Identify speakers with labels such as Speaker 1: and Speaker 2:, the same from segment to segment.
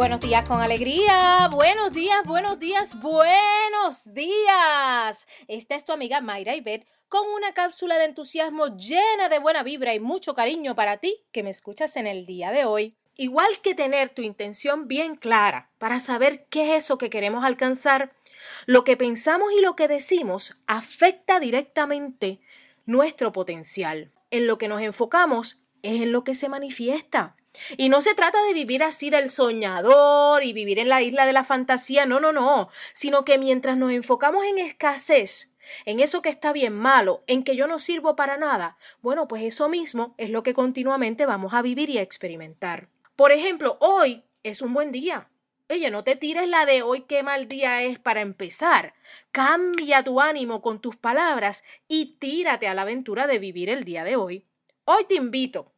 Speaker 1: días con alegría. Buenos días, buenos días, buenos días. Esta es tu amiga Mayra Ibet con una cápsula de entusiasmo llena de buena vibra y mucho cariño para ti que me escuchas en el día de hoy. Igual que tener tu intención bien clara para saber qué es eso que queremos alcanzar, lo que pensamos y lo que decimos afecta directamente nuestro potencial. En lo que nos enfocamos es en lo que se manifiesta. Y no se trata de vivir así del soñador y vivir en la isla de la fantasía, no, no, no, sino que mientras nos enfocamos en escasez, en eso que está bien malo, en que yo no sirvo para nada, bueno, pues eso mismo es lo que continuamente vamos a vivir y a experimentar. Por ejemplo, hoy es un buen día. Oye, no te tires la de hoy qué mal día es para empezar. Cambia tu ánimo con tus palabras y tírate a la aventura de vivir el día de hoy. Hoy te invito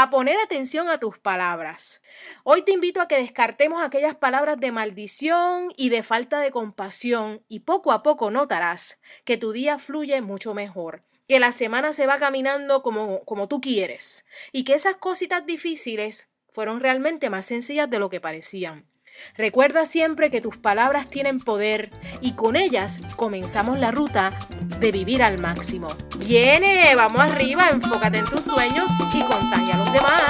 Speaker 1: a poner atención a tus palabras. Hoy te invito a que descartemos aquellas palabras de maldición y de falta de compasión y poco a poco notarás que tu día fluye mucho mejor, que la semana se va caminando como, como tú quieres y que esas cositas difíciles fueron realmente más sencillas de lo que parecían. Recuerda siempre que tus palabras tienen poder y con ellas comenzamos la ruta de vivir al máximo. Viene, vamos arriba, enfócate en tus sueños y contagia a los demás.